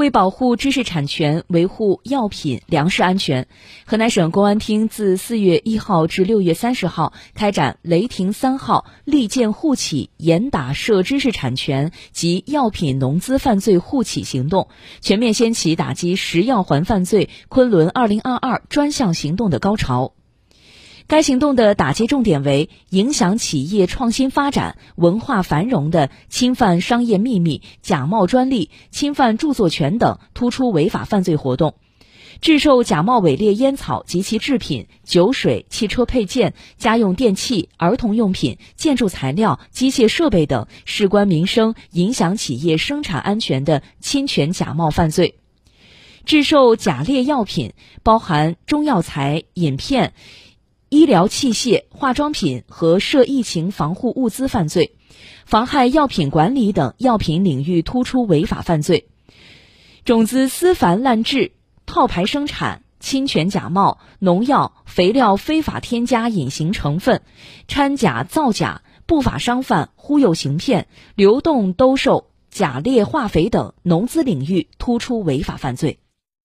为保护知识产权，维护药品、粮食安全，河南省公安厅自四月一号至六月三十号开展“雷霆三号”利剑护企严打涉知识产权及药品农资犯罪护企行动，全面掀起打击食药环犯罪“昆仑二零二二”专项行动的高潮。该行动的打击重点为影响企业创新发展、文化繁荣的侵犯商业秘密、假冒专利、侵犯著作权等突出违法犯罪活动；制售假冒伪劣烟草及其制品、酒水、汽车配件、家用电器、儿童用品、建筑材料、机械设备等事关民生、影响企业生产安全的侵权假冒犯罪；制售假劣药品，包含中药材、饮片。医疗器械、化妆品和涉疫情防护物资犯罪，妨害药品管理等药品领域突出违法犯罪，种子私繁滥制、套牌生产、侵权假冒、农药、肥料非法添加隐形成分、掺假造假、不法商贩忽悠行骗、流动兜售假劣化肥等农资领域突出违法犯罪。